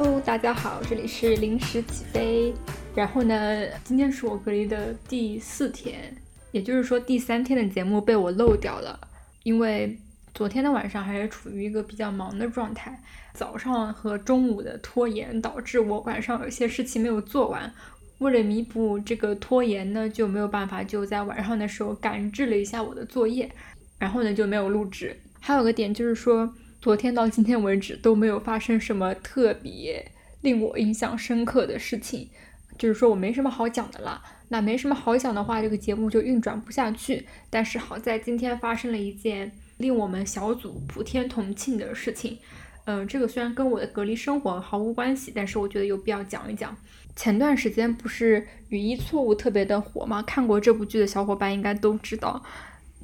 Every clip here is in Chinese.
Hello，大家好，这里是临时起飞。然后呢，今天是我隔离的第四天，也就是说第三天的节目被我漏掉了，因为昨天的晚上还是处于一个比较忙的状态，早上和中午的拖延导致我晚上有些事情没有做完。为了弥补这个拖延呢，就没有办法就在晚上的时候赶制了一下我的作业，然后呢就没有录制。还有个点就是说。昨天到今天为止都没有发生什么特别令我印象深刻的事情，就是说我没什么好讲的啦。那没什么好讲的话，这个节目就运转不下去。但是好在今天发生了一件令我们小组普天同庆的事情。嗯，这个虽然跟我的隔离生活毫无关系，但是我觉得有必要讲一讲。前段时间不是语义错误特别的火吗？看过这部剧的小伙伴应该都知道。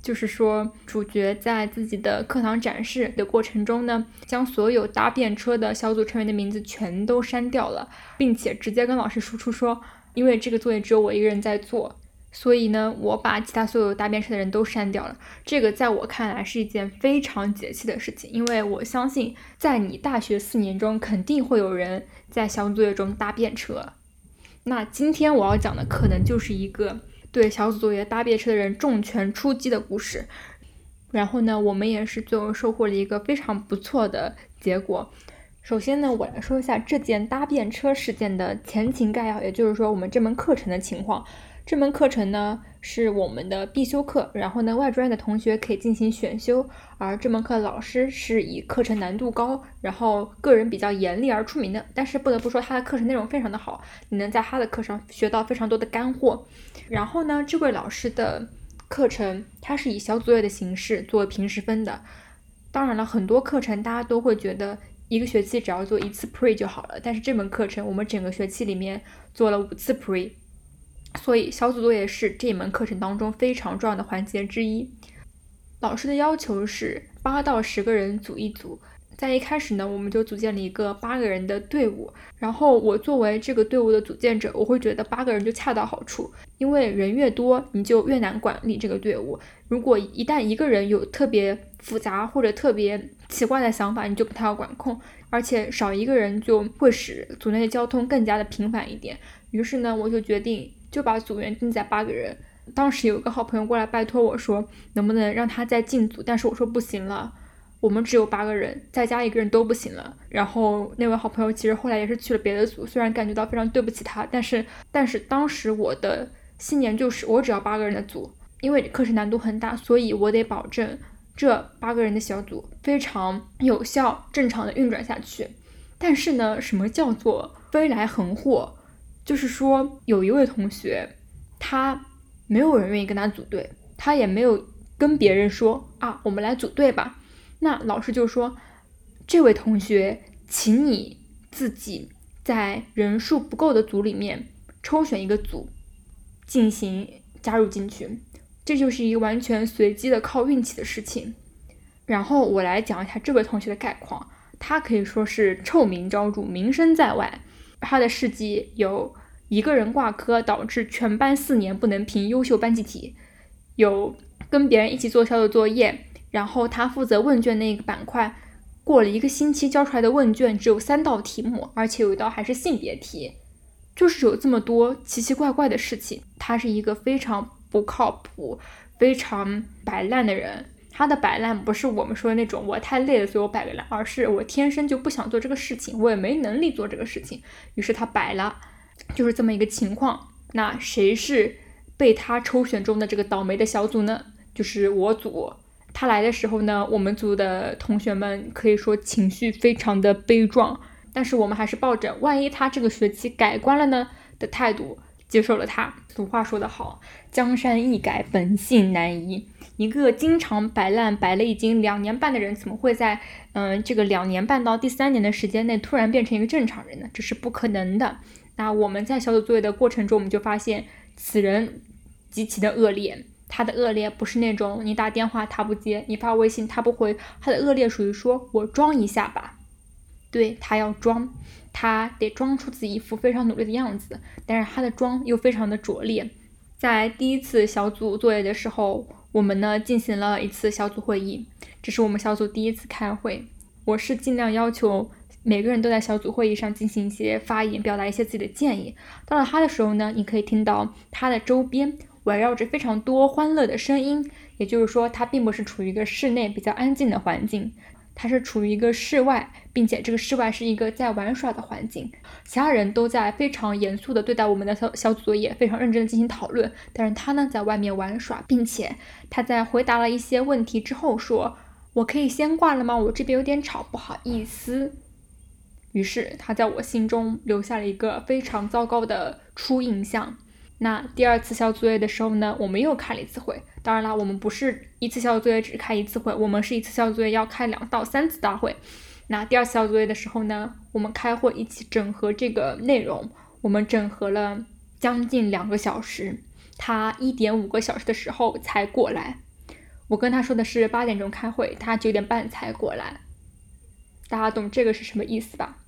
就是说，主角在自己的课堂展示的过程中呢，将所有搭便车的小组成员的名字全都删掉了，并且直接跟老师输出说，因为这个作业只有我一个人在做，所以呢，我把其他所有搭便车的人都删掉了。这个在我看来是一件非常解气的事情，因为我相信在你大学四年中肯定会有人在小组作业中搭便车。那今天我要讲的可能就是一个。对小组作业搭便车的人重拳出击的故事，然后呢，我们也是最后收获了一个非常不错的结果。首先呢，我来说一下这件搭便车事件的前情概要，也就是说我们这门课程的情况。这门课程呢是我们的必修课，然后呢外专业的同学可以进行选修，而这门课老师是以课程难度高，然后个人比较严厉而出名的。但是不得不说他的课程内容非常的好，你能在他的课上学到非常多的干货。然后呢，这位老师的课程他是以小组作业的形式作为平时分的。当然了，很多课程大家都会觉得一个学期只要做一次 pre 就好了，但是这门课程我们整个学期里面做了五次 pre。所以小组作业是这门课程当中非常重要的环节之一。老师的要求是八到十个人组一组，在一开始呢，我们就组建了一个八个人的队伍。然后我作为这个队伍的组建者，我会觉得八个人就恰到好处，因为人越多，你就越难管理这个队伍。如果一旦一个人有特别复杂或者特别奇怪的想法，你就不太好管控，而且少一个人就会使组内的交通更加的频繁一点。于是呢，我就决定。就把组员定在八个人。当时有一个好朋友过来拜托我说，能不能让他再进组？但是我说不行了，我们只有八个人，再加一个人都不行了。然后那位好朋友其实后来也是去了别的组，虽然感觉到非常对不起他，但是但是当时我的信念就是我只要八个人的组，因为课程难度很大，所以我得保证这八个人的小组非常有效、正常的运转下去。但是呢，什么叫做飞来横祸？就是说，有一位同学，他没有人愿意跟他组队，他也没有跟别人说啊，我们来组队吧。那老师就说，这位同学，请你自己在人数不够的组里面抽选一个组，进行加入进去。这就是一个完全随机的靠运气的事情。然后我来讲一下这位同学的概况，他可以说是臭名昭著，名声在外。他的事迹有一个人挂科，导致全班四年不能评优秀班集体；有跟别人一起做小组作业，然后他负责问卷那个板块，过了一个星期交出来的问卷只有三道题目，而且有一道还是性别题，就是有这么多奇奇怪怪的事情。他是一个非常不靠谱、非常摆烂的人。他的摆烂不是我们说的那种我太累了所以我摆个烂，而是我天生就不想做这个事情，我也没能力做这个事情，于是他摆了，就是这么一个情况。那谁是被他抽选中的这个倒霉的小组呢？就是我组。他来的时候呢，我们组的同学们可以说情绪非常的悲壮，但是我们还是抱着万一他这个学期改观了呢的态度。接受了他。俗话说得好，江山易改，本性难移。一个经常摆烂摆了已经两年半的人，怎么会在嗯这个两年半到第三年的时间内突然变成一个正常人呢？这是不可能的。那我们在小组作业的过程中，我们就发现此人极其的恶劣。他的恶劣不是那种你打电话他不接，你发微信他不回，他的恶劣属于说我装一下吧。对他要装，他得装出自己一副非常努力的样子，但是他的装又非常的拙劣。在第一次小组作业的时候，我们呢进行了一次小组会议，这是我们小组第一次开会。我是尽量要求每个人都在小组会议上进行一些发言，表达一些自己的建议。到了他的时候呢，你可以听到他的周边围绕着非常多欢乐的声音，也就是说，他并不是处于一个室内比较安静的环境，他是处于一个室外，并且这个室外是一个在玩耍的环境。其他人都在非常严肃地对待我们的小小组作业，非常认真地进行讨论，但是他呢，在外面玩耍，并且他在回答了一些问题之后说：“我可以先挂了吗？我这边有点吵，不好意思。”于是他在我心中留下了一个非常糟糕的初印象。那第二次小组作业的时候呢，我们又开了一次会。当然啦，我们不是一次小组作业只开一次会，我们是一次小组作业要开两到三次大会。那第二次小组作业的时候呢，我们开会一起整合这个内容，我们整合了将近两个小时。他一点五个小时的时候才过来。我跟他说的是八点钟开会，他九点半才过来。大家懂这个是什么意思吧？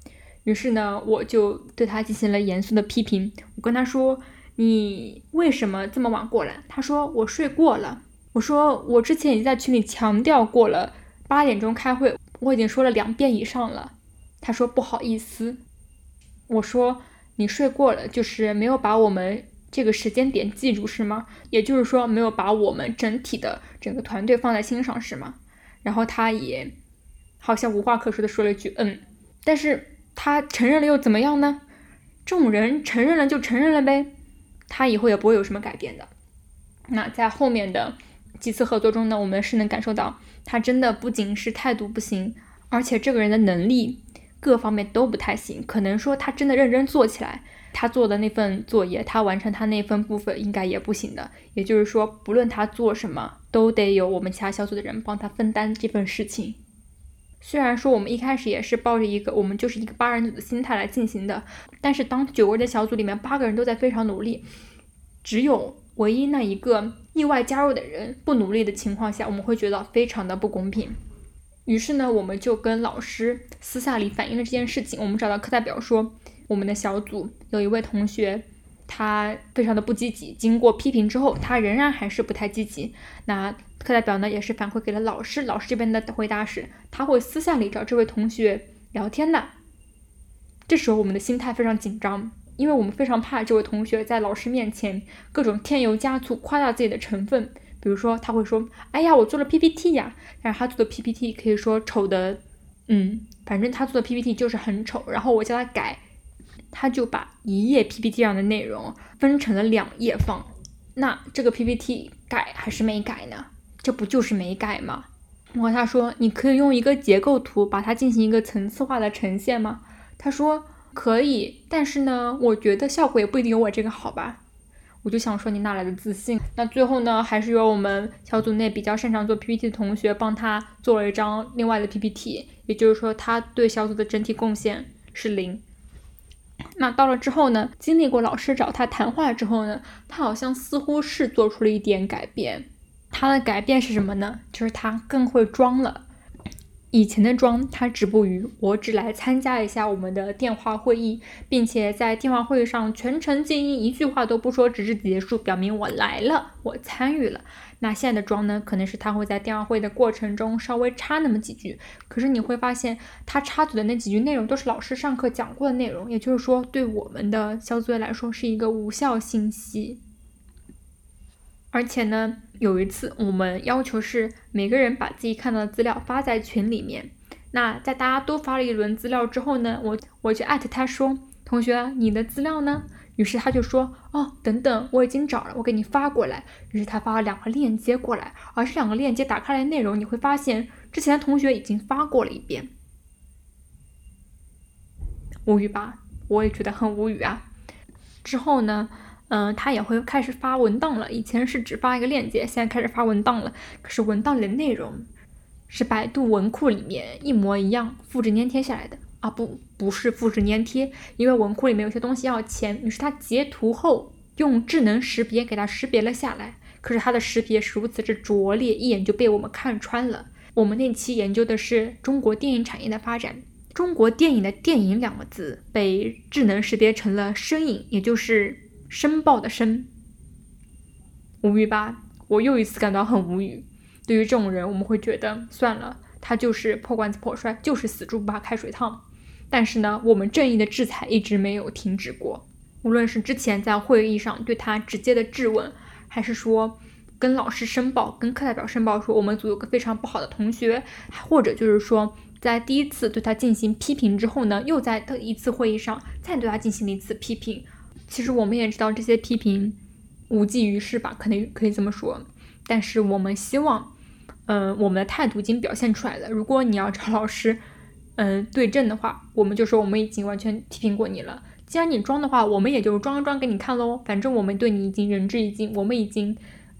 于是呢，我就对他进行了严肃的批评。我跟他说：“你为什么这么晚过来？”他说：“我睡过了。”我说：“我之前已经在群里强调过了，八点钟开会，我已经说了两遍以上了。”他说：“不好意思。”我说：“你睡过了，就是没有把我们这个时间点记住是吗？也就是说，没有把我们整体的整个团队放在心上是吗？”然后他也好像无话可说的说了一句：“嗯。”但是。他承认了又怎么样呢？这种人承认了就承认了呗，他以后也不会有什么改变的。那在后面的几次合作中呢，我们是能感受到他真的不仅是态度不行，而且这个人的能力各方面都不太行。可能说他真的认真做起来，他做的那份作业，他完成他那份部分应该也不行的。也就是说，不论他做什么，都得有我们其他小组的人帮他分担这份事情。虽然说我们一开始也是抱着一个我们就是一个八人组的心态来进行的，但是当九个人的小组里面八个人都在非常努力，只有唯一那一个意外加入的人不努力的情况下，我们会觉得非常的不公平。于是呢，我们就跟老师私下里反映了这件事情。我们找到课代表说，我们的小组有一位同学。他非常的不积极，经过批评之后，他仍然还是不太积极。那课代表呢，也是反馈给了老师，老师这边的回答是，他会私下里找这位同学聊天的。这时候我们的心态非常紧张，因为我们非常怕这位同学在老师面前各种添油加醋，夸大自己的成分。比如说他会说，哎呀，我做了 PPT 呀，但是他做的 PPT 可以说丑的，嗯，反正他做的 PPT 就是很丑，然后我叫他改。他就把一页 PPT 上的内容分成了两页放，那这个 PPT 改还是没改呢？这不就是没改吗？我和他说，你可以用一个结构图把它进行一个层次化的呈现吗？他说可以，但是呢，我觉得效果也不一定有我这个好吧。我就想说你哪来的自信？那最后呢，还是由我们小组内比较擅长做 PPT 的同学帮他做了一张另外的 PPT，也就是说他对小组的整体贡献是零。那到了之后呢？经历过老师找他谈话之后呢，他好像似乎是做出了一点改变。他的改变是什么呢？就是他更会装了。以前的装，他止步于我只来参加一下我们的电话会议，并且在电话会议上全程静音，一句话都不说，直至结束，表明我来了，我参与了。那现在的装呢，可能是他会在电话会的过程中稍微插那么几句，可是你会发现他插嘴的那几句内容都是老师上课讲过的内容，也就是说，对我们的小组员来说是一个无效信息。而且呢，有一次我们要求是每个人把自己看到的资料发在群里面。那在大家都发了一轮资料之后呢，我我就艾特他说：“同学，你的资料呢？”于是他就说：“哦，等等，我已经找了，我给你发过来。”于是他发了两个链接过来，而这两个链接打开来内容，你会发现之前的同学已经发过了一遍。无语吧？我也觉得很无语啊。之后呢？嗯，他也会开始发文档了。以前是只发一个链接，现在开始发文档了。可是文档里的内容是百度文库里面一模一样复制粘贴下来的啊！不，不是复制粘贴，因为文库里面有些东西要钱，于是他截图后用智能识别给它识别了下来。可是它的识别是如此之拙劣，一眼就被我们看穿了。我们那期研究的是中国电影产业的发展，中国电影的“电影”两个字被智能识别成了“身影”，也就是。申报的申，无语吧？我又一次感到很无语。对于这种人，我们会觉得算了，他就是破罐子破摔，就是死猪不怕开水烫。但是呢，我们正义的制裁一直没有停止过。无论是之前在会议上对他直接的质问，还是说跟老师申报、跟课代表申报说我们组有个非常不好的同学，或者就是说在第一次对他进行批评之后呢，又在一次会议上再对他进行了一次批评。其实我们也知道这些批评无济于事吧，可能可以这么说。但是我们希望，嗯，我们的态度已经表现出来了。如果你要找老师，嗯，对阵的话，我们就说我们已经完全批评过你了。既然你装的话，我们也就装一装给你看喽。反正我们对你已经仁至义尽，我们已经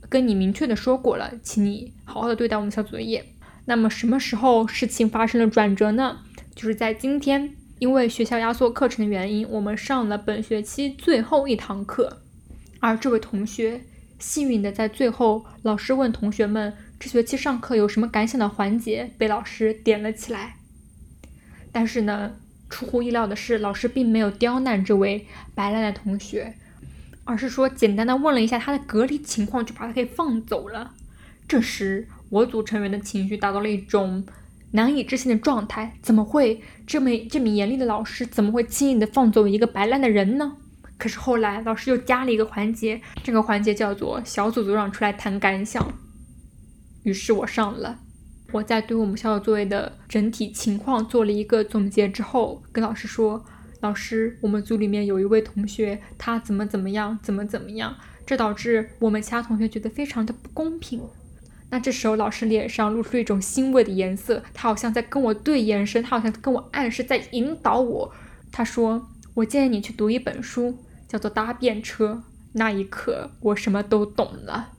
跟你明确的说过了，请你好好的对待我们小组作业。那么什么时候事情发生了转折呢？就是在今天，因为学校压缩课程的原因，我们上了本学期最后一堂课，而这位同学。幸运的，在最后，老师问同学们这学期上课有什么感想的环节被老师点了起来。但是呢，出乎意料的是，老师并没有刁难这位白烂的同学，而是说简单的问了一下他的隔离情况，就把他给放走了。这时，我组成员的情绪达到了一种难以置信的状态：怎么会这么这么严厉的老师，怎么会轻易的放走一个白烂的人呢？可是后来老师又加了一个环节，这个环节叫做小组组长出来谈感想。于是我上了，我在对我们小组作业的整体情况做了一个总结之后，跟老师说：“老师，我们组里面有一位同学，他怎么怎么样，怎么怎么样，这导致我们其他同学觉得非常的不公平。”那这时候老师脸上露出一种欣慰的颜色，他好像在跟我对眼神，他好像跟我暗示在引导我。他说：“我建议你去读一本书。”叫做搭便车。那一刻，我什么都懂了。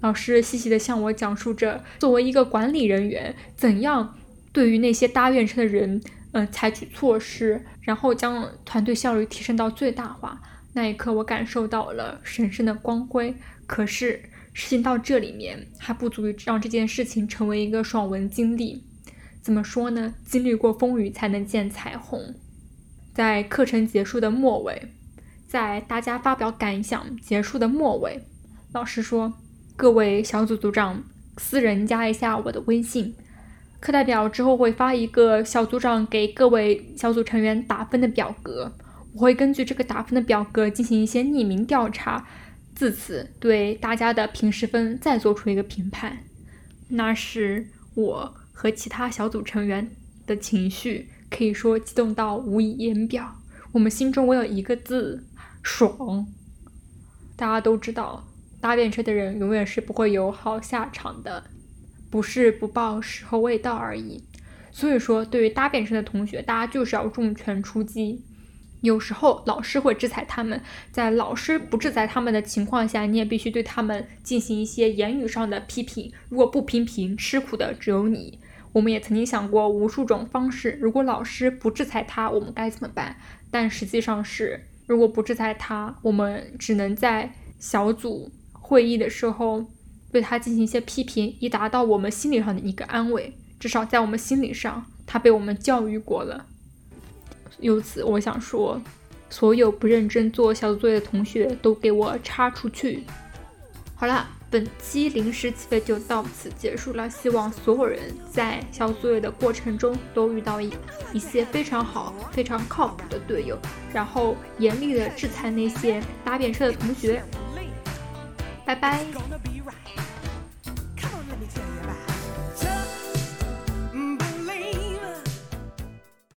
老师细细地向我讲述着，作为一个管理人员，怎样对于那些搭便车的人，嗯，采取措施，然后将团队效率提升到最大化。那一刻，我感受到了神圣的光辉。可是，事情到这里面还不足以让这件事情成为一个爽文经历。怎么说呢？经历过风雨，才能见彩虹。在课程结束的末尾。在大家发表感想结束的末尾，老师说：“各位小组组长，私人加一下我的微信。课代表之后会发一个小组长给各位小组成员打分的表格，我会根据这个打分的表格进行一些匿名调查，自此对大家的平时分再做出一个评判。”那时我和其他小组成员的情绪可以说激动到无以言表，我们心中唯有一个字。爽！大家都知道，搭便车的人永远是不会有好下场的，不是不报，时候未到而已。所以说，对于搭便车的同学，大家就是要重拳出击。有时候老师会制裁他们，在老师不制裁他们的情况下，你也必须对他们进行一些言语上的批评。如果不批评，吃苦的只有你。我们也曾经想过无数种方式，如果老师不制裁他，我们该怎么办？但实际上是。如果不制裁他，我们只能在小组会议的时候对他进行一些批评，以达到我们心理上的一个安慰。至少在我们心理上，他被我们教育过了。由此，我想说，所有不认真做小组作业的同学都给我插出去。好了。本期临时起飞就到此结束了，希望所有人在小组作业的过程中都遇到一一些非常好、非常靠谱的队友，然后严厉的制裁那些搭便车的同学。拜拜。